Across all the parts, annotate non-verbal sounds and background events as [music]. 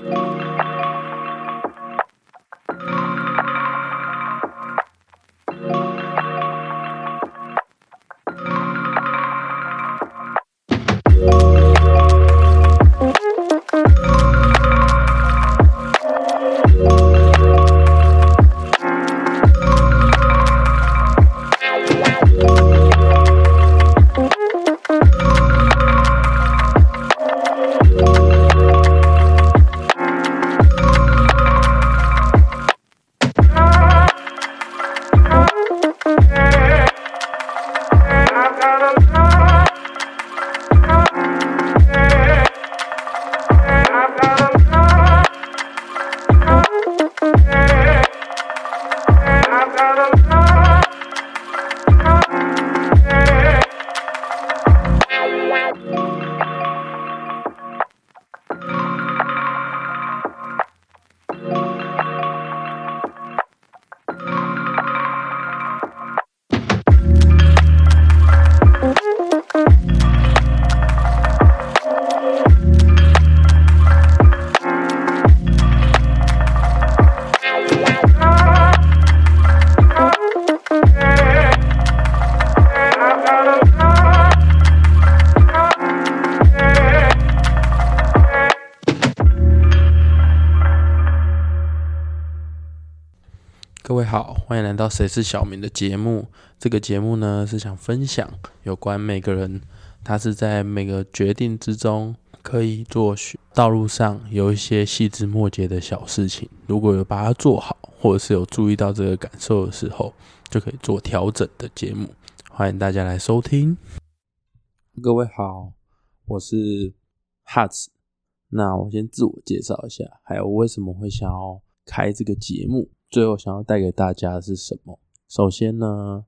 各迎来到《谁是小明》的节目。这个节目呢是想分享有关每个人，他是在每个决定之中可以做道路上有一些细枝末节的小事情，如果有把它做好，或者是有注意到这个感受的时候，就可以做调整的节目。欢迎大家来收听。各位好，我是 Hats。那我先自我介绍一下，还有为什么会想要开这个节目。最后想要带给大家的是什么？首先呢，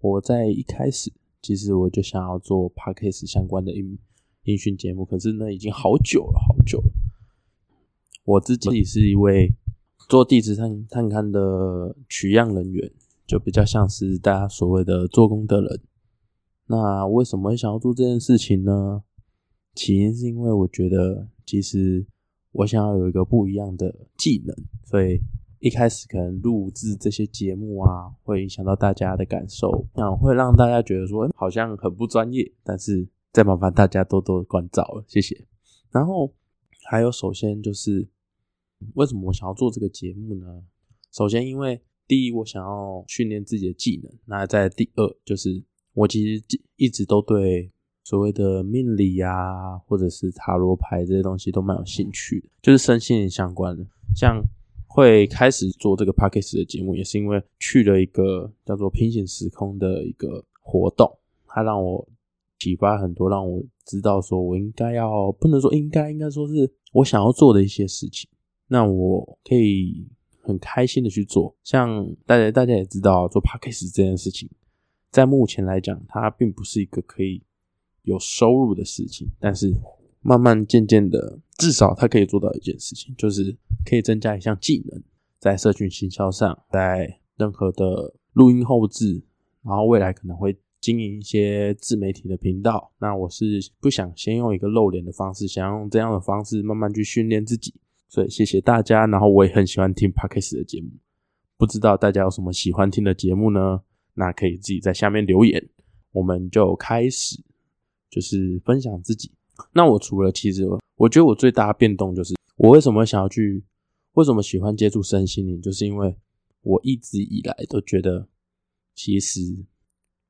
我在一开始其实我就想要做 podcast 相关的音音讯节目，可是呢，已经好久了，好久了。我自己是一位做地质探探勘的取样人员，就比较像是大家所谓的做工的人。那为什么想要做这件事情呢？起因是因为我觉得，其实我想要有一个不一样的技能，所以。一开始可能录制这些节目啊，会影响到大家的感受，那会让大家觉得说，好像很不专业。但是再麻烦大家多多关照了，谢谢。然后还有，首先就是为什么我想要做这个节目呢？首先，因为第一，我想要训练自己的技能；那在第二，就是我其实一直都对所谓的命理啊，或者是塔罗牌这些东西都蛮有兴趣的，就是身心相关的，像。会开始做这个 p a c k a g e 的节目，也是因为去了一个叫做平行时空的一个活动，它让我启发很多，让我知道说我应该要不能说应该，应该说是我想要做的一些事情。那我可以很开心的去做。像大家大家也知道，做 p a c k a g e 这件事情，在目前来讲，它并不是一个可以有收入的事情，但是。慢慢渐渐的，至少他可以做到一件事情，就是可以增加一项技能，在社群行销上，在任何的录音后置，然后未来可能会经营一些自媒体的频道。那我是不想先用一个露脸的方式，想用这样的方式慢慢去训练自己。所以谢谢大家，然后我也很喜欢听 Parkes 的节目，不知道大家有什么喜欢听的节目呢？那可以自己在下面留言，我们就开始，就是分享自己。那我除了其实，我觉得我最大的变动就是，我为什么想要去，为什么喜欢接触身心灵，就是因为我一直以来都觉得，其实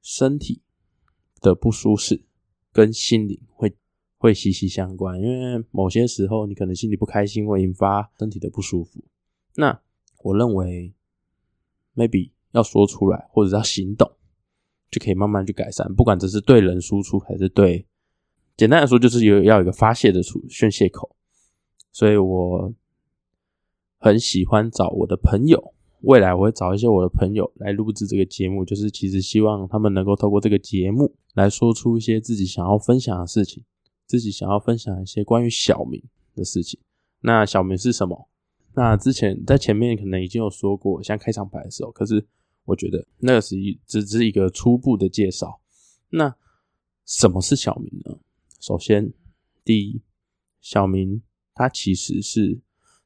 身体的不舒适跟心灵会会息息相关，因为某些时候你可能心里不开心，会引发身体的不舒服。那我认为，maybe 要说出来或者要行动，就可以慢慢去改善，不管这是对人输出还是对。简单来说，就是有要有一个发泄的处宣泄口，所以我很喜欢找我的朋友。未来我会找一些我的朋友来录制这个节目，就是其实希望他们能够透过这个节目来说出一些自己想要分享的事情，自己想要分享一些关于小明的事情。那小明是什么？那之前在前面可能已经有说过，像开场白的时候，可是我觉得那个是一只是一个初步的介绍。那什么是小明呢？首先，第一，小明他其实是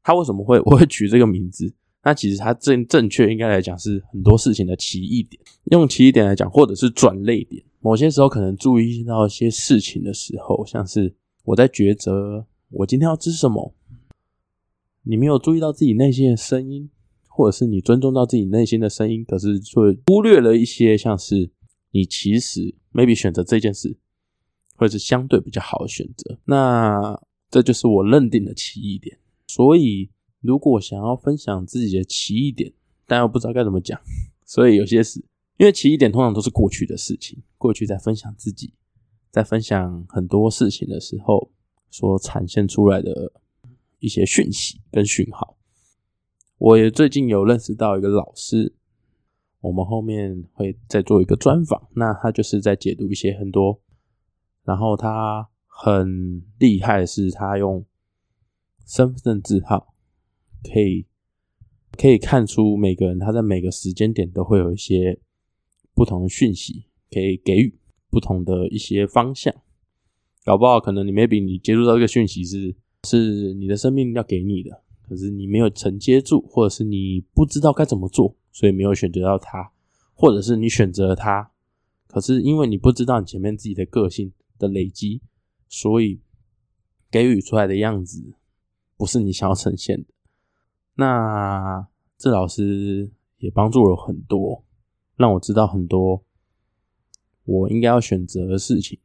他为什么会 [laughs] 我会取这个名字？那其实它正正确应该来讲是很多事情的奇异点。用奇异点来讲，或者是转泪点。某些时候可能注意到一些事情的时候，像是我在抉择我今天要吃什么，你没有注意到自己内心的声音，或者是你尊重到自己内心的声音，可是却忽略了一些像是你其实 maybe 选择这件事，或者是相对比较好的选择。那这就是我认定的奇异点。所以。如果想要分享自己的奇异点，但又不知道该怎么讲，所以有些事，因为奇异点通常都是过去的事情，过去在分享自己，在分享很多事情的时候所产现出来的一些讯息跟讯号。我也最近有认识到一个老师，我们后面会再做一个专访，那他就是在解读一些很多，然后他很厉害的是，他用身份证字号。可以可以看出每个人他在每个时间点都会有一些不同的讯息，可以给予不同的一些方向。搞不好可能你 maybe 你接触到这个讯息是是你的生命要给你的，可是你没有承接住，或者是你不知道该怎么做，所以没有选择到它，或者是你选择了它，可是因为你不知道你前面自己的个性的累积，所以给予出来的样子不是你想要呈现的。那这老师也帮助了很多，让我知道很多我应该要选择的事情。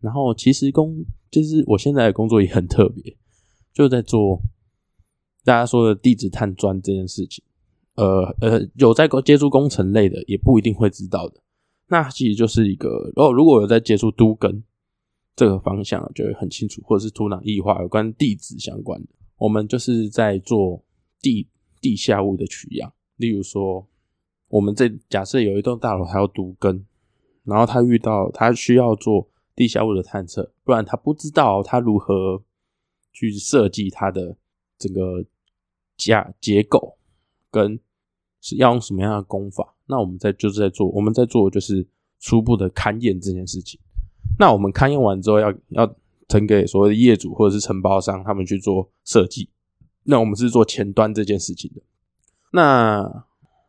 然后其实工就是我现在的工作也很特别，就在做大家说的地质探钻这件事情。呃呃，有在接触工程类的，也不一定会知道的。那其实就是一个哦，如果有在接触都根这个方向，就会很清楚，或者是土壤异化有关地质相关的，我们就是在做。地地下物的取样，例如说，我们这假设有一栋大楼还要都根，然后他遇到他需要做地下物的探测，不然他不知道他如何去设计它的整个架结构，跟是要用什么样的工法。那我们在就是在做，我们在做就是初步的勘验这件事情。那我们勘验完之后，要要呈给所谓的业主或者是承包商，他们去做设计。那我们是做前端这件事情的。那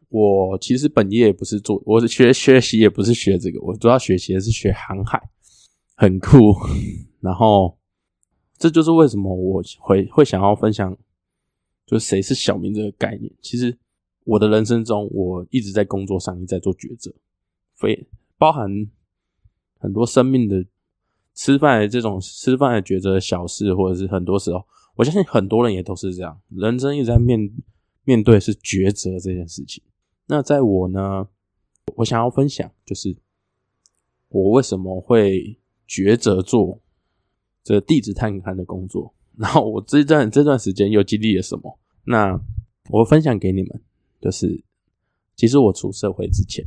我其实本业也不是做，我是学学习也不是学这个，我主要学习的是学航海，很酷。[laughs] 然后这就是为什么我会会想要分享，就谁是小明这个概念。其实我的人生中，我一直在工作上，一直在做抉择，非包含很多生命的吃饭的这种吃饭的抉择小事，或者是很多时候。我相信很多人也都是这样，人生一直在面面对是抉择这件事情。那在我呢，我想要分享就是我为什么会抉择做这地质探勘的工作，然后我这段这段时间又经历了什么？那我分享给你们，就是其实我出社会之前，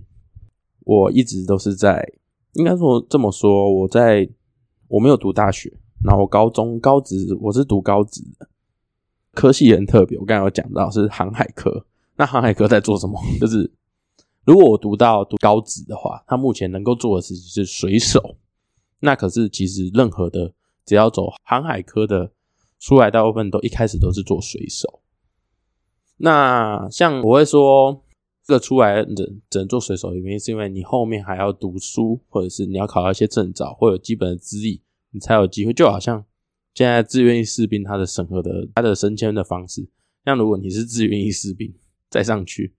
我一直都是在，应该说这么说，我在我没有读大学。然后高中高职我是读高职的，科系也很特别。我刚才有讲到是航海科，那航海科在做什么？[laughs] 就是如果我读到读高职的话，他目前能够做的事情是水手。那可是其实任何的只要走航海科的出来，大部分都一开始都是做水手。那像我会说，这个出来只只能做水手的原因，是因为你后面还要读书，或者是你要考到一些证照，或有基本的资历。你才有机会，就好像现在志愿役士兵他的审核的他的升迁的方式，像如果你是志愿役士兵再上去，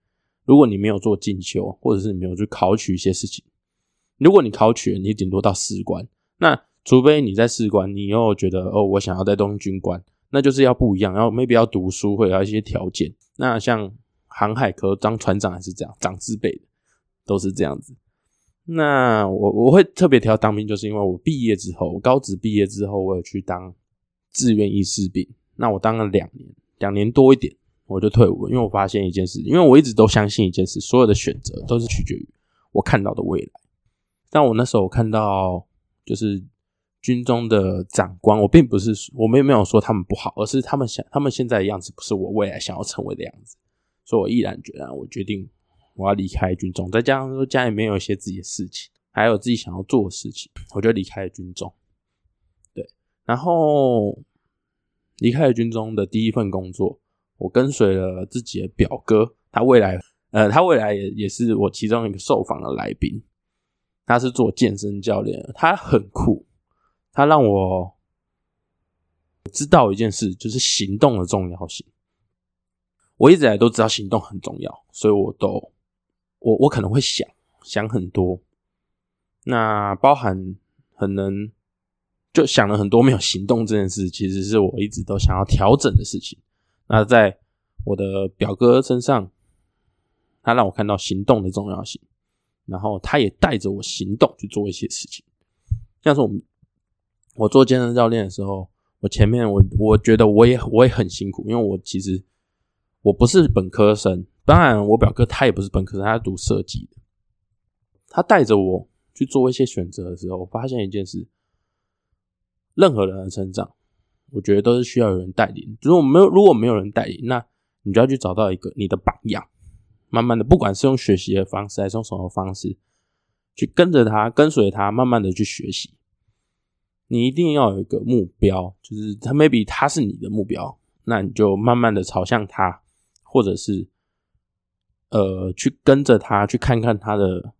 如果你没有做进修，或者是你没有去考取一些事情，如果你考取了，你顶多到士官，那除非你在士官，你又觉得哦，我想要在当军官，那就是要不一样，然后 maybe 要读书，会有一些条件。那像航海科当船长还是这样，长字辈的都是这样子。那我我会特别挑当兵，就是因为我毕业之后，高职毕业之后，我有去当志愿役士兵。那我当了两年，两年多一点，我就退伍。因为我发现一件事，因为我一直都相信一件事，所有的选择都是取决于我看到的未来。但我那时候看到，就是军中的长官，我并不是我们没有说他们不好，而是他们想他们现在的样子不是我未来想要成为的样子，所以我毅然决然，我决定。我要离开军中，再加上说家里面有一些自己的事情，还有自己想要做的事情，我就离开了军中。对，然后离开了军中的第一份工作，我跟随了自己的表哥，他未来呃，他未来也也是我其中一个受访的来宾。他是做健身教练，他很酷，他让我知道一件事，就是行动的重要性。我一直来都知道行动很重要，所以我都我我可能会想想很多，那包含很能就想了很多没有行动这件事，其实是我一直都想要调整的事情。那在我的表哥身上，他让我看到行动的重要性。然后他也带着我行动去做一些事情，像是我们我做健身教练的时候，我前面我我觉得我也我也很辛苦，因为我其实我不是本科生，当然我表哥他也不是本科生，他读设计的。他带着我去做一些选择的时候，我发现一件事：任何人的成长，我觉得都是需要有人带领。如果没有如果没有人带领，那你就要去找到一个你的榜样。慢慢的，不管是用学习的方式，还是用什么方式，去跟着他，跟随他，慢慢的去学习。你一定要有一个目标，就是他 maybe 他是你的目标，那你就慢慢的朝向他，或者是呃，去跟着他，去看看他的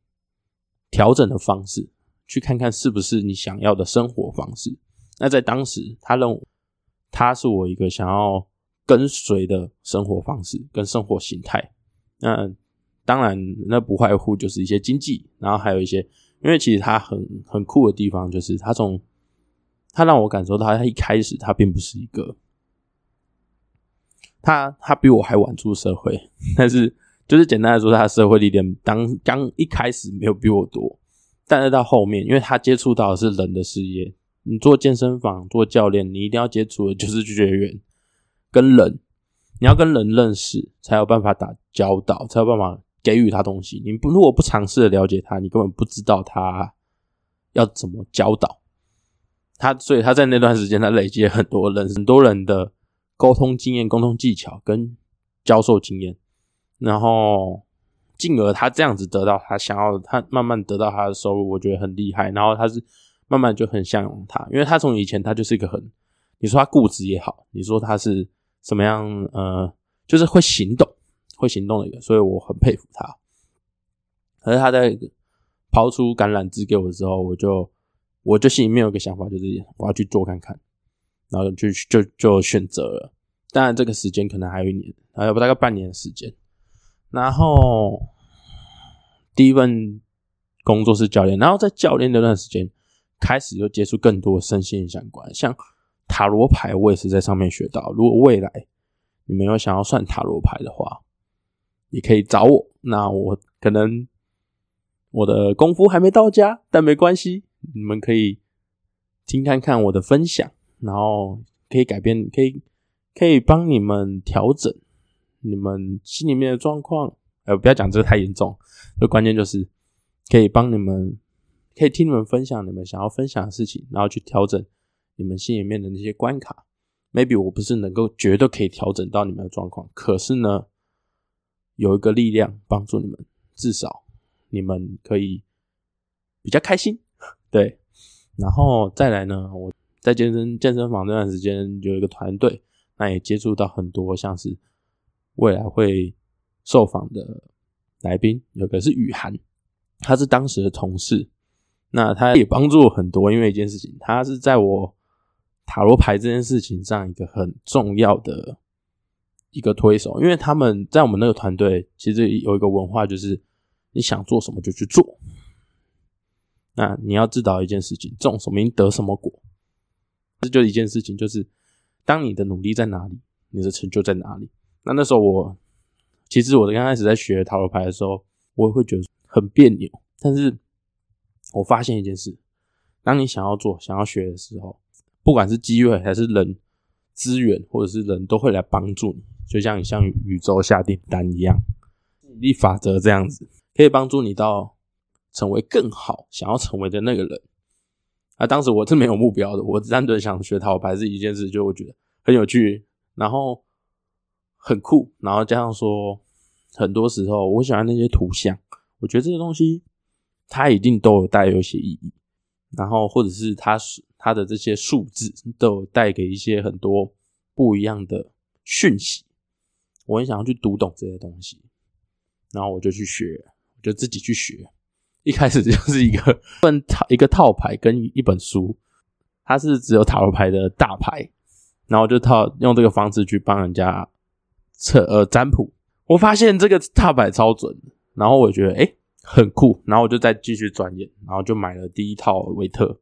调整的方式，去看看是不是你想要的生活方式。那在当时，他认为他是我一个想要跟随的生活方式跟生活形态。那当然，那不外乎就是一些经济，然后还有一些，因为其实他很很酷的地方，就是他从他让我感受到，他一开始他并不是一个，他他比我还晚出社会，但是就是简单来说，他社会历练当刚一开始没有比我多，但是到后面，因为他接触到的是人的事业，你做健身房做教练，你一定要接触的就是学员跟人。你要跟人认识，才有办法打交道，才有办法给予他东西。你不如果不尝试的了解他，你根本不知道他要怎么教导他。所以他在那段时间，他累积很多人很多人的沟通经验、沟通技巧跟教授经验，然后进而他这样子得到他想要，他慢慢得到他的收入，我觉得很厉害。然后他是慢慢就很向往他，因为他从以前他就是一个很，你说他固执也好，你说他是。怎么样？呃，就是会行动，会行动的一个，所以我很佩服他。可是他在抛出橄榄枝给我的时候，我就我就心里面有个想法，就是我要去做看看，然后就就就选择了。当然，这个时间可能还有一年，还有大概半年的时间。然后第一份工作是教练，然后在教练那段时间开始又接触更多身心相关，像。塔罗牌我也是在上面学到。如果未来你们有想要算塔罗牌的话，也可以找我。那我可能我的功夫还没到家，但没关系，你们可以听看看我的分享，然后可以改变，可以可以帮你们调整你们心里面的状况。呃，不要讲这个太严重，这关键就是可以帮你们，可以听你们分享你们想要分享的事情，然后去调整。你们心里面的那些关卡，maybe 我不是能够绝对可以调整到你们的状况，可是呢，有一个力量帮助你们，至少你们可以比较开心，对。然后再来呢，我在健身健身房那段时间有一个团队，那也接触到很多像是未来会受访的来宾，有个是雨涵，他是当时的同事，那他也帮助我很多，因为一件事情，他是在我。塔罗牌这件事情上，一个很重要的一个推手，因为他们在我们那个团队，其实有一个文化，就是你想做什么就去做。那你要知道一件事情，种什么因得什么果，这就一件事情，就是当你的努力在哪里，你的成就在哪里。那那时候我，其实我刚开始在学塔罗牌的时候，我也会觉得很别扭，但是我发现一件事，当你想要做、想要学的时候。不管是机会还是人资源，或者是人都会来帮助你，就像你向宇宙下订单一样，引力法则这样子，可以帮助你到成为更好想要成为的那个人。啊，当时我是没有目标的，我单纯想学塔罗牌是一件事，就我觉得很有趣，然后很酷，然后加上说，很多时候我喜欢那些图像，我觉得这些东西它一定都有带有一些意义，然后或者是它是。它的这些数字都有带给一些很多不一样的讯息，我很想要去读懂这些东西，然后我就去学，我就自己去学。一开始就是一个份套一个套牌跟一本书，它是只有塔罗牌的大牌，然后就套用这个方式去帮人家测呃占卜。我发现这个套牌超准，然后我觉得哎很酷，然后我就再继续钻研，然后就买了第一套维特，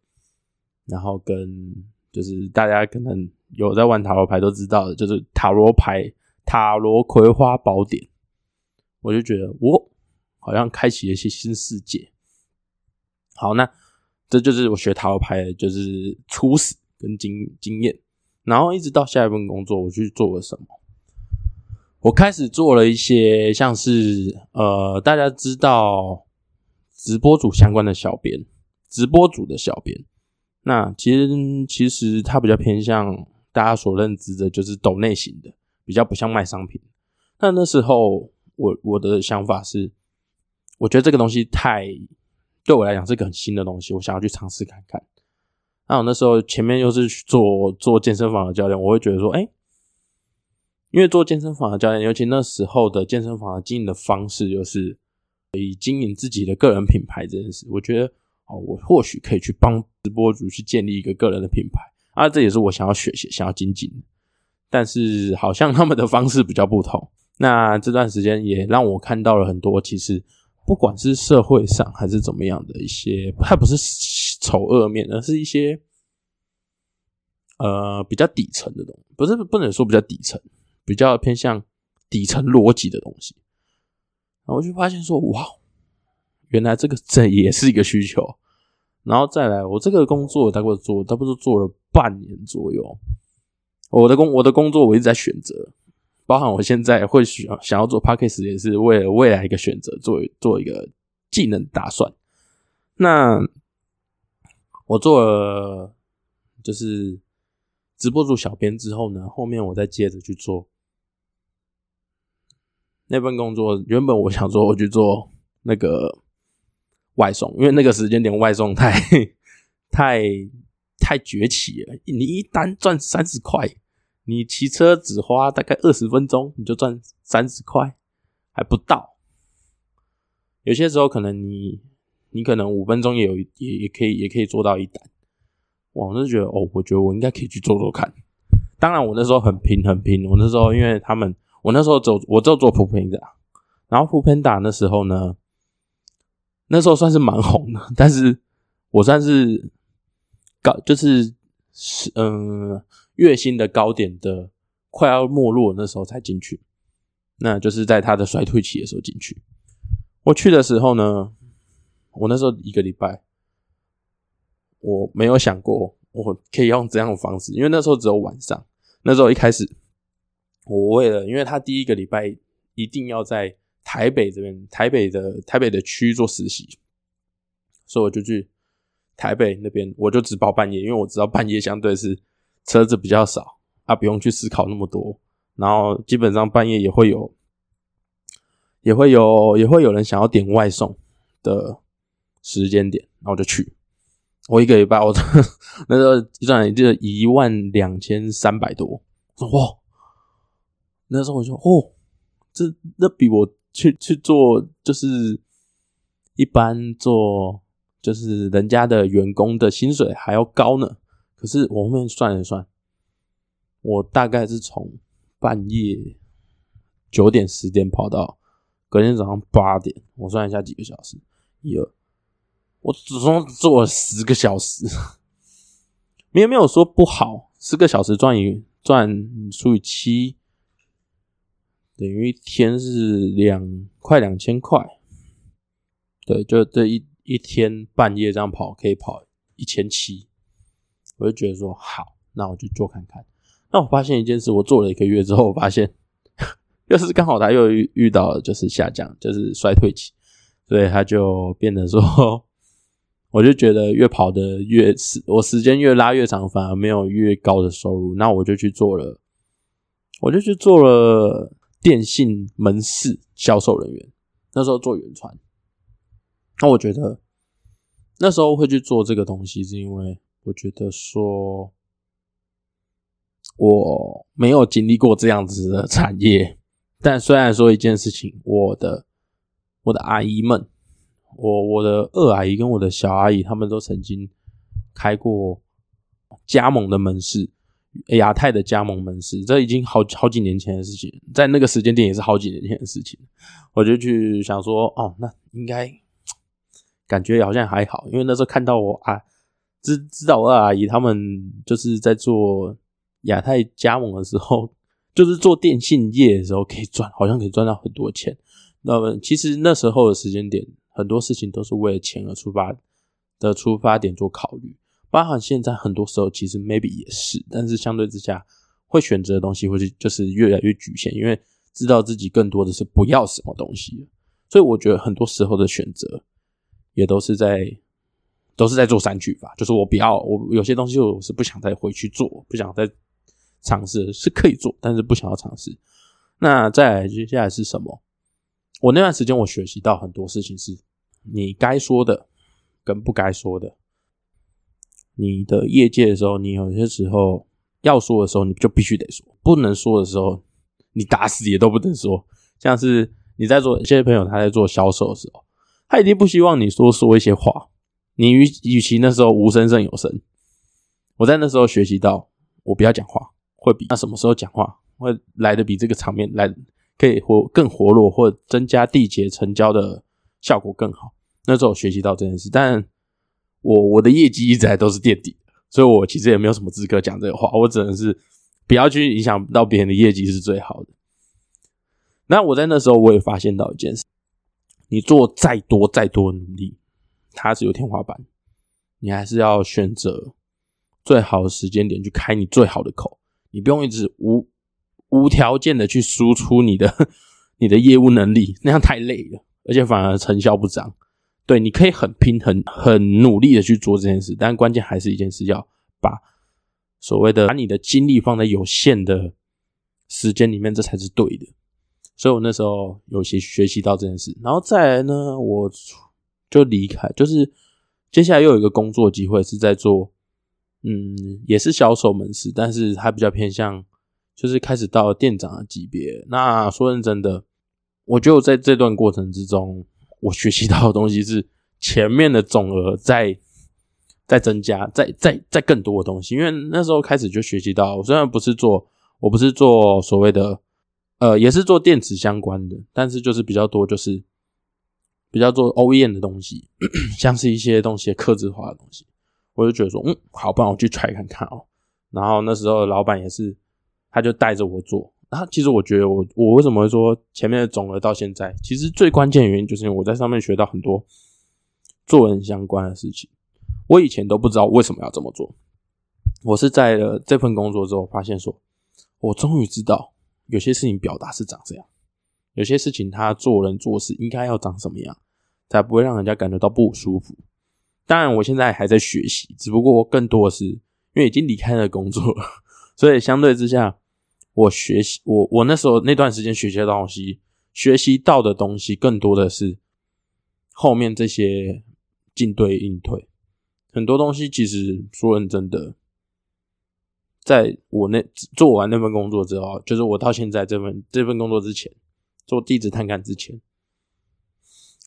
然后跟就是大家可能有在玩塔罗牌都知道的，就是塔罗牌塔罗葵花宝典，我就觉得我。好像开启了一些新世界。好，那这就是我学塔罗牌就是初始跟经经验。然后一直到下一份工作，我去做了什么？我开始做了一些像是呃，大家知道直播组相关的小编，直播组的小编。那其实其实它比较偏向大家所认知的，就是抖内型的，比较不像卖商品。那那时候我我的想法是。我觉得这个东西太对我来讲是个很新的东西，我想要去尝试看看。那我那时候前面又是做做健身房的教练，我会觉得说，哎，因为做健身房的教练，尤其那时候的健身房的经营的方式，就是以经营自己的个人品牌这件事，我觉得哦，我或许可以去帮直播主去建立一个个人的品牌啊，这也是我想要学习、想要精进。但是好像他们的方式比较不同。那这段时间也让我看到了很多，其实。不管是社会上还是怎么样的一些，它不是丑恶面，而是一些呃比较底层的东西，不是不能说比较底层，比较偏向底层逻辑的东西。然后我就发现说，哇，原来这个这也是一个需求。然后再来，我这个工作大概做，差不多做了半年左右。我的工我的工作我一直在选择。包含我现在会想想要做 p a c k a g e 也是为了未来一个选择，做做一个技能打算。那我做了就是直播组小编之后呢，后面我再接着去做那份工作。原本我想说我去做那个外送，因为那个时间点外送太太太崛起了，你一单赚三十块。你骑车只花大概二十分钟，你就赚三十块，还不到。有些时候可能你你可能五分钟也有也也可以也可以做到一单。我就觉得哦，我觉得我应该可以去做做看。当然我那时候很拼很拼，我那时候因为他们我那时候走我就做普平的，然后普平打那时候呢，那时候算是蛮红的，但是我算是搞就是是嗯。月薪的高点的快要没落那时候才进去，那就是在他的衰退期的时候进去。我去的时候呢，我那时候一个礼拜，我没有想过我可以用这样的方式，因为那时候只有晚上。那时候一开始，我为了因为他第一个礼拜一定要在台北这边，台北的台北的区做实习，所以我就去台北那边，我就只报半夜，因为我知道半夜相对是。车子比较少啊，不用去思考那么多。然后基本上半夜也会有，也会有，也会有人想要点外送的时间点，然后就去。我一个礼拜，我 [laughs] 那时候赚就一万两千三百多。说哇，那时候我说哦，这那比我去去做就是一般做就是人家的员工的薪水还要高呢。可是我后面算了算，我大概是从半夜九点十点跑到隔天早上八点，我算一下几个小时，一二，我只总做了十个小时，[laughs] 没有没有说不好，十个小时赚一赚除以七，等于一天是两快两千块，对，就这一一天半夜这样跑可以跑一千七。我就觉得说好，那我就做看看。那我发现一件事，我做了一个月之后，我发现 [laughs] 又是刚好他又遇遇到就是下降，就是衰退期，所以他就变得说，[laughs] 我就觉得越跑的越时，我时间越拉越长，反而没有越高的收入。那我就去做了，我就去做了电信门市销售人员。那时候做远传，那我觉得那时候会去做这个东西，是因为。我觉得说，我没有经历过这样子的产业，但虽然说一件事情，我的我的阿姨们，我我的二阿姨跟我的小阿姨，他们都曾经开过加盟的门市，亚太的加盟门市，这已经好好几年前的事情，在那个时间点也是好几年前的事情，我就去想说，哦，那应该 [tsk] 感觉好像还好，因为那时候看到我啊。知知道二阿姨他们就是在做亚太加盟的时候，[laughs] 就是做电信业的时候可以赚，好像可以赚到很多钱。那么其实那时候的时间点，很多事情都是为了钱而出发的出发点做考虑。包含现在很多时候其实 maybe 也是，但是相对之下会选择的东西会是就是越来越局限，因为知道自己更多的是不要什么东西。所以我觉得很多时候的选择也都是在。都是在做三句法，就是我不要，我有些东西我是不想再回去做，不想再尝试，是可以做，但是不想要尝试。那再来接下来是什么？我那段时间我学习到很多事情，是你该说的跟不该说的。你的业界的时候，你有些时候要说的时候，你就必须得说；不能说的时候，你打死也都不能说。像是你在做，一些朋友他在做销售的时候，他一定不希望你说说一些话。你与与其那时候无声胜有声，我在那时候学习到，我不要讲话，会比那什么时候讲话会来的比这个场面来可以活更活络，或增加缔结成交的效果更好。那时候学习到这件事，但我我的业绩一直来都是垫底，所以我其实也没有什么资格讲这个话，我只能是不要去影响到别人的业绩是最好的。那我在那时候我也发现到一件事，你做再多再多努力。它是有天花板，你还是要选择最好的时间点去开你最好的口，你不用一直无无条件的去输出你的 [laughs] 你的业务能力，那样太累了，而且反而成效不彰。对，你可以很拼、很很努力的去做这件事，但关键还是一件事，要把所谓的把你的精力放在有限的时间里面，这才是对的。所以我那时候有些学习到这件事，然后再来呢，我。就离开，就是接下来又有一个工作机会是在做，嗯，也是销售门市，但是它比较偏向，就是开始到店长的级别。那说认真的，我就在这段过程之中，我学习到的东西是前面的总额在在增加，在在在更多的东西。因为那时候开始就学习到，我虽然不是做，我不是做所谓的，呃，也是做电子相关的，但是就是比较多就是。比较做 OEM 的东西，[clears throat] 像是一些东西刻字化的东西，我就觉得说，嗯，好，不然我去 try 看看哦。然后那时候老板也是，他就带着我做。然后其实我觉得，我我为什么会说前面的总额到现在，其实最关键原因就是因为我在上面学到很多做人相关的事情。我以前都不知道为什么要这么做，我是在了这份工作之后发现，说我终于知道有些事情表达是长这样。有些事情他做人做事应该要长什么样，才不会让人家感觉到不舒服。当然，我现在还在学习，只不过更多的是因为已经离开了工作，[laughs] 所以相对之下，我学习我我那时候那段时间学习的东西，学习到的东西更多的是后面这些进对应退。很多东西其实说认真的，在我那做完那份工作之后，就是我到现在这份这份工作之前。做地质探勘之前，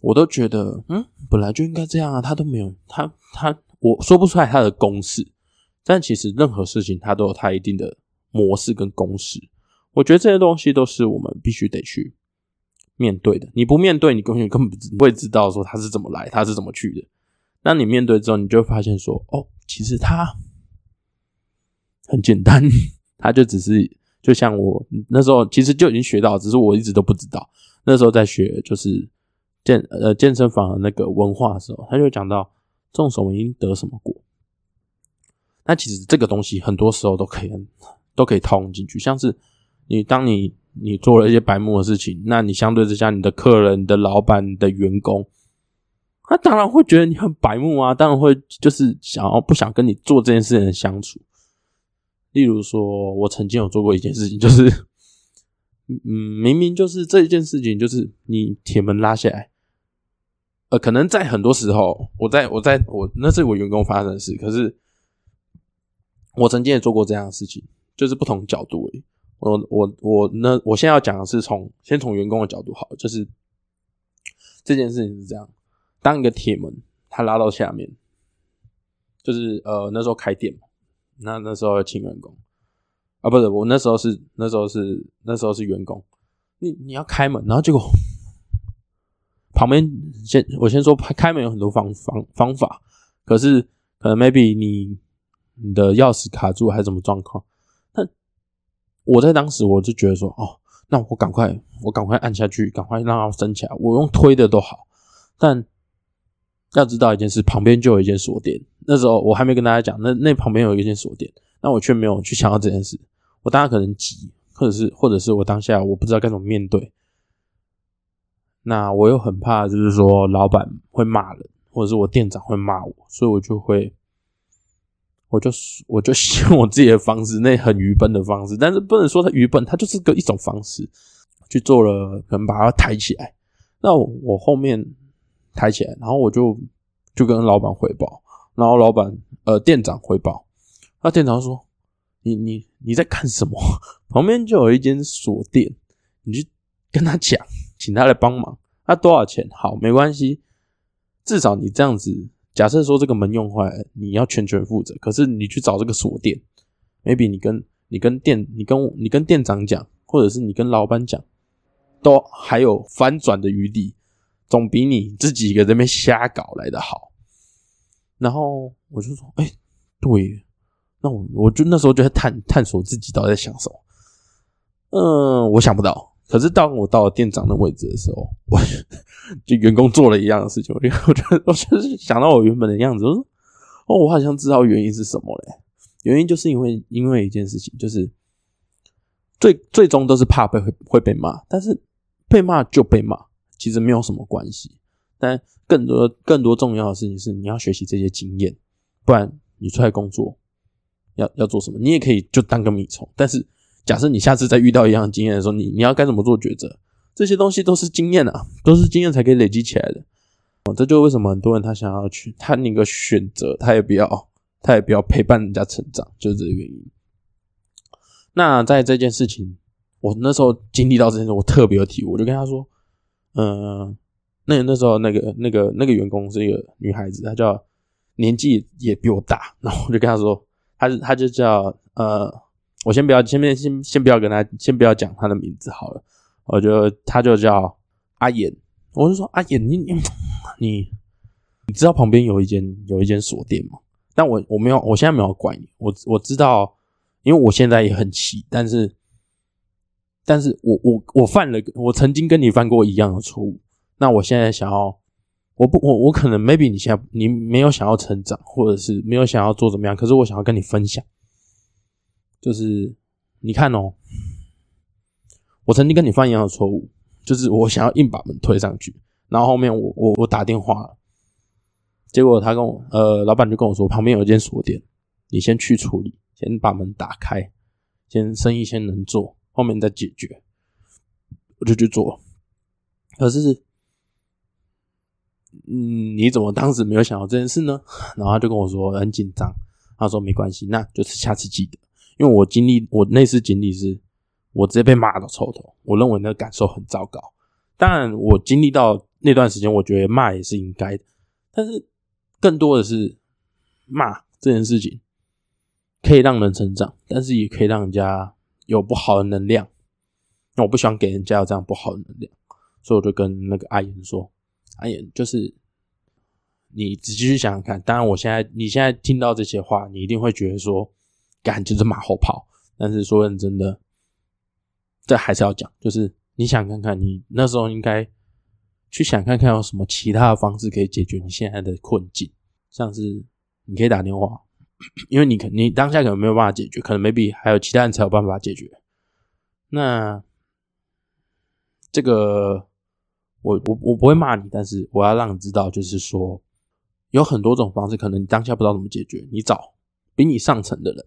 我都觉得，嗯，本来就应该这样啊。他都没有，他他我说不出来他的公式，但其实任何事情他都有他一定的模式跟公式。我觉得这些东西都是我们必须得去面对的。你不面对，你根本根本不会知道说他是怎么来，他是怎么去的。那你面对之后，你就会发现说，哦，其实他很简单，[laughs] 他就只是。就像我那时候其实就已经学到，只是我一直都不知道。那时候在学就是健呃健身房的那个文化的时候，他就讲到种什么因得什么果。那其实这个东西很多时候都可以都可以套用进去，像是你当你你做了一些白目的事情，那你相对之下，你的客人、你的老板、你的员工，他当然会觉得你很白目啊，当然会就是想要不想跟你做这件事情的相处。例如说，我曾经有做过一件事情，就是，嗯，明明就是这一件事情，就是你铁门拉下来，呃，可能在很多时候，我在我在我那是我员工发生的事，可是我曾经也做过这样的事情，就是不同角度而已。我我我那我现在要讲的是从先从员工的角度好，就是这件事情是这样：当一个铁门它拉到下面，就是呃那时候开店嘛，那那时候要请员工啊，不是我那时候是那时候是那时候是员工，你你要开门，然后结果旁边先我先说开门有很多方方方法，可是可能 maybe 你你的钥匙卡住还是什么状况。我在当时我就觉得说，哦，那我赶快，我赶快按下去，赶快让它升起来。我用推的都好，但要知道一件事，旁边就有一间锁店。那时候我还没跟大家讲，那那旁边有一间锁店，那我却没有去想到这件事。我当然可能急，或者是或者是我当下我不知道该怎么面对。那我又很怕，就是说老板会骂人，或者是我店长会骂我，所以我就会。我就我就用我自己的方式，那很愚笨的方式，但是不能说他愚笨，他就是个一种方式去做了，可能把它抬起来。那我后面抬起来，然后我就就跟老板汇报，然后老板呃店长汇报，那店长说：“你你你在干什么？[laughs] 旁边就有一间锁店，你去跟他讲，请他来帮忙。那多少钱？好，没关系，至少你这样子。”假设说这个门用坏，你要全权负责。可是你去找这个锁店，maybe 你跟你跟店，你跟你跟店长讲，或者是你跟老板讲，都还有翻转的余地，总比你自己一个人边瞎搞来的好。然后我就说，哎，对，那我我就那时候就在探探索自己到底在想什么。嗯，我想不到。可是当我到了店长的位置的时候，我 [laughs] 就员工做了一样的事情，我就我就我就是想到我原本的样子，我说哦，我好像知道原因是什么嘞。原因就是因为因为一件事情，就是最最终都是怕被会被骂，但是被骂就被骂，其实没有什么关系。但更多更多重要的事情是，你要学习这些经验，不然你出来工作要要做什么，你也可以就当个米虫，但是。假设你下次再遇到一样经验的时候，你你要该怎么做抉择？这些东西都是经验啊，都是经验才可以累积起来的。哦，这就为什么很多人他想要去，他那个选择，他也不要，他也不要陪伴人家成长，就是这个原因。那在这件事情，我那时候经历到这件事，我特别有体悟，我就跟他说，嗯，那那时候那个那个那个员工是一个女孩子，她叫年纪也比我大，然后我就跟她说，她她就叫呃。我先不要，先先先不要跟她，先不要讲她的名字好了。我就她就叫阿言，我就说阿言，你你你你知道旁边有一间有一间锁店吗？但我我没有，我现在没有怪你。我我知道，因为我现在也很气，但是但是我我我犯了，我曾经跟你犯过一样的错误。那我现在想要，我不我我可能 maybe 你现在你没有想要成长，或者是没有想要做怎么样，可是我想要跟你分享。就是你看哦，我曾经跟你犯一样的错误，就是我想要硬把门推上去，然后后面我我我打电话，结果他跟我呃老板就跟我说旁边有一间锁店，你先去处理，先把门打开，先生意先能做，后面再解决，我就去做。可是，嗯，你怎么当时没有想到这件事呢？[laughs] 然后他就跟我说很紧张，他说没关系，那就是下次记得。因为我经历，我那次经历是，我直接被骂到臭头，我认为那个感受很糟糕。当然，我经历到那段时间，我觉得骂也是应该的，但是更多的是骂这件事情可以让人成长，但是也可以让人家有不好的能量。那我不喜欢给人家有这样不好的能量，所以我就跟那个阿言说：“阿言，就是你仔细去想想看。当然，我现在你现在听到这些话，你一定会觉得说。”感就是马后炮，但是说认真的，这还是要讲。就是你想看看，你那时候应该去想看看有什么其他的方式可以解决你现在的困境，像是你可以打电话，因为你可你当下可能没有办法解决，可能 maybe 还有其他人才有办法解决。那这个我我我不会骂你，但是我要让你知道，就是说有很多种方式，可能你当下不知道怎么解决，你找比你上层的人。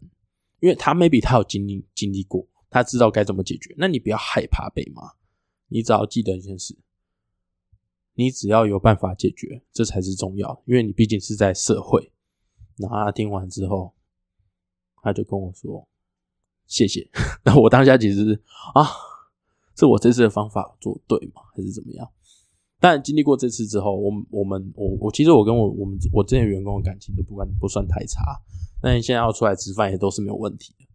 因为他 maybe 他有经历经历过，他知道该怎么解决。那你不要害怕被骂，你只要记得一件事：你只要有办法解决，这才是重要。因为你毕竟是在社会。然后他听完之后，他就跟我说：“谢谢。[laughs] 那我当下其实啊，是我这次的方法做对吗？还是怎么样？但经历过这次之后，我我们我我其实我跟我我们我之前员工的感情都不算不算太差。那你现在要出来吃饭也都是没有问题的。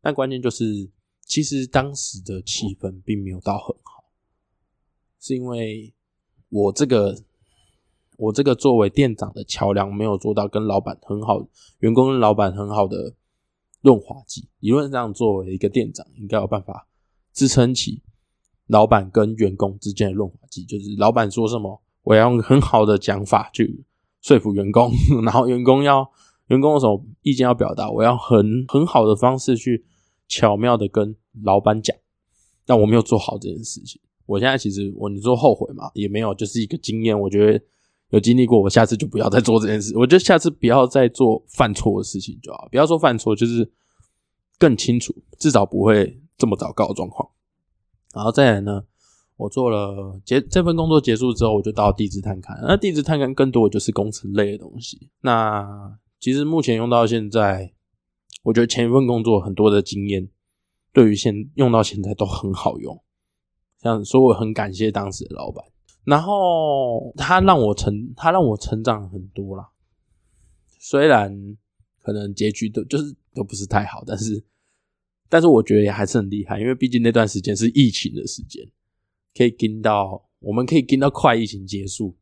但关键就是，其实当时的气氛并没有到很好，是因为我这个我这个作为店长的桥梁没有做到跟老板很好，员工跟老板很好的润滑剂。理论上，作为一个店长，应该有办法支撑起。老板跟员工之间的润滑剂，就是老板说什么，我要用很好的讲法去说服员工，[laughs] 然后员工要员工有什么意见要表达，我要很很好的方式去巧妙的跟老板讲。但我没有做好这件事情，我现在其实我你说后悔嘛，也没有，就是一个经验。我觉得有经历过，我下次就不要再做这件事。我觉得下次不要再做犯错的事情就好，不要说犯错，就是更清楚，至少不会这么糟糕的状况。然后再来呢，我做了结这份工作结束之后，我就到地质探勘。那地质探勘更多的就是工程类的东西。那其实目前用到现在，我觉得前一份工作很多的经验，对于现用到现在都很好用。像说我很感谢当时的老板，然后他让我成，他让我成长很多啦。虽然可能结局都就是都不是太好，但是。但是我觉得也还是很厉害，因为毕竟那段时间是疫情的时间，可以跟到，我们可以跟到快疫情结束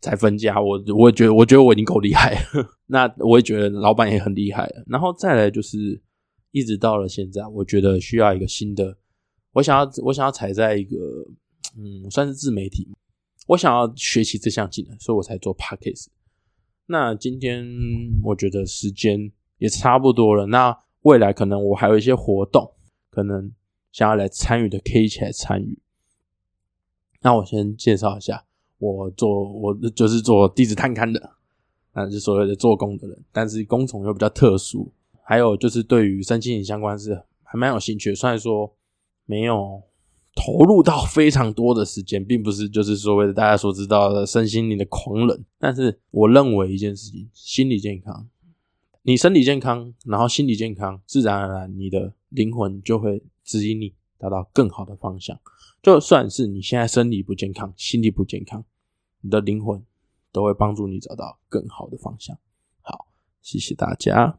才分家。我我觉得，我觉得我已经够厉害了。[laughs] 那我也觉得老板也很厉害了。然后再来就是，一直到了现在，我觉得需要一个新的，我想要我想要踩在一个，嗯，算是自媒体，我想要学习这项技能，所以我才做 podcast。那今天我觉得时间也差不多了，那。未来可能我还有一些活动，可能想要来参与的，可以一起来参与。那我先介绍一下，我做我就是做地质探勘的，那就所谓的做工的人，但是工种又比较特殊。还有就是对于身心灵相关是还蛮有兴趣，虽然说没有投入到非常多的时间，并不是就是所谓的大家所知道的身心灵的狂人，但是我认为一件事情，心理健康。你身体健康，然后心理健康，自然而然你的灵魂就会指引你达到更好的方向。就算是你现在身体不健康，心理不健康，你的灵魂都会帮助你找到更好的方向。好，谢谢大家。